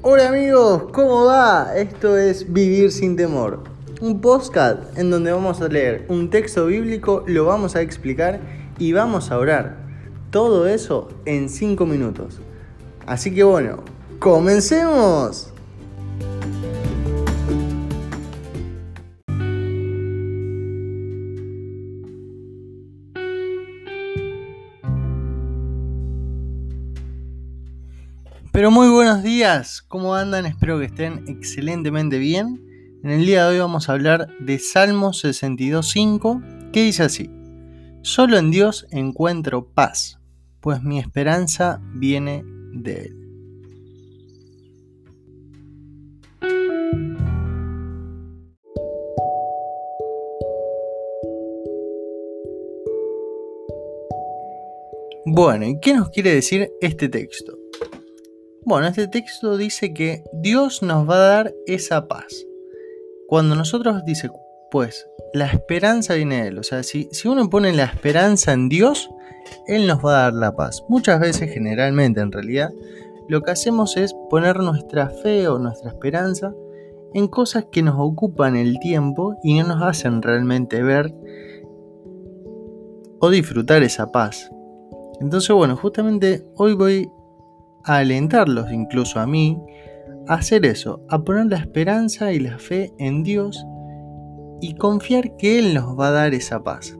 Hola amigos, ¿cómo va? Esto es Vivir sin temor, un podcast en donde vamos a leer un texto bíblico, lo vamos a explicar y vamos a orar. Todo eso en 5 minutos. Así que bueno, comencemos. Pero muy buenos días, ¿cómo andan? Espero que estén excelentemente bien. En el día de hoy vamos a hablar de Salmo 62.5, que dice así, Solo en Dios encuentro paz, pues mi esperanza viene de Él. Bueno, ¿y qué nos quiere decir este texto? Bueno, este texto dice que Dios nos va a dar esa paz. Cuando nosotros dice, pues, la esperanza viene de Él. O sea, si, si uno pone la esperanza en Dios, Él nos va a dar la paz. Muchas veces, generalmente en realidad, lo que hacemos es poner nuestra fe o nuestra esperanza en cosas que nos ocupan el tiempo y no nos hacen realmente ver o disfrutar esa paz. Entonces, bueno, justamente hoy voy alentarlos incluso a mí a hacer eso, a poner la esperanza y la fe en Dios y confiar que Él nos va a dar esa paz.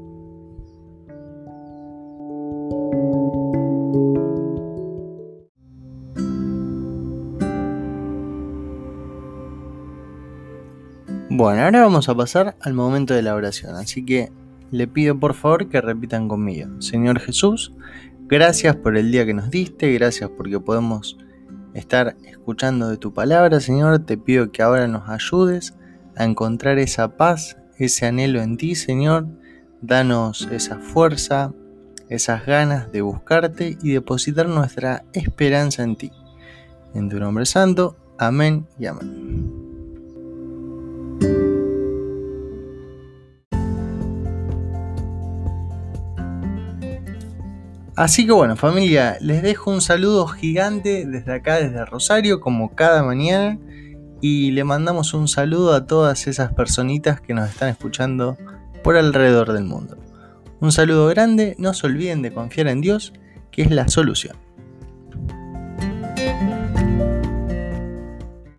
Bueno, ahora vamos a pasar al momento de la oración, así que le pido por favor que repitan conmigo. Señor Jesús, Gracias por el día que nos diste, gracias porque podemos estar escuchando de tu palabra, Señor. Te pido que ahora nos ayudes a encontrar esa paz, ese anhelo en ti, Señor. Danos esa fuerza, esas ganas de buscarte y depositar nuestra esperanza en ti. En tu nombre santo, amén y amén. Así que bueno, familia, les dejo un saludo gigante desde acá, desde Rosario, como cada mañana. Y le mandamos un saludo a todas esas personitas que nos están escuchando por alrededor del mundo. Un saludo grande, no se olviden de confiar en Dios, que es la solución.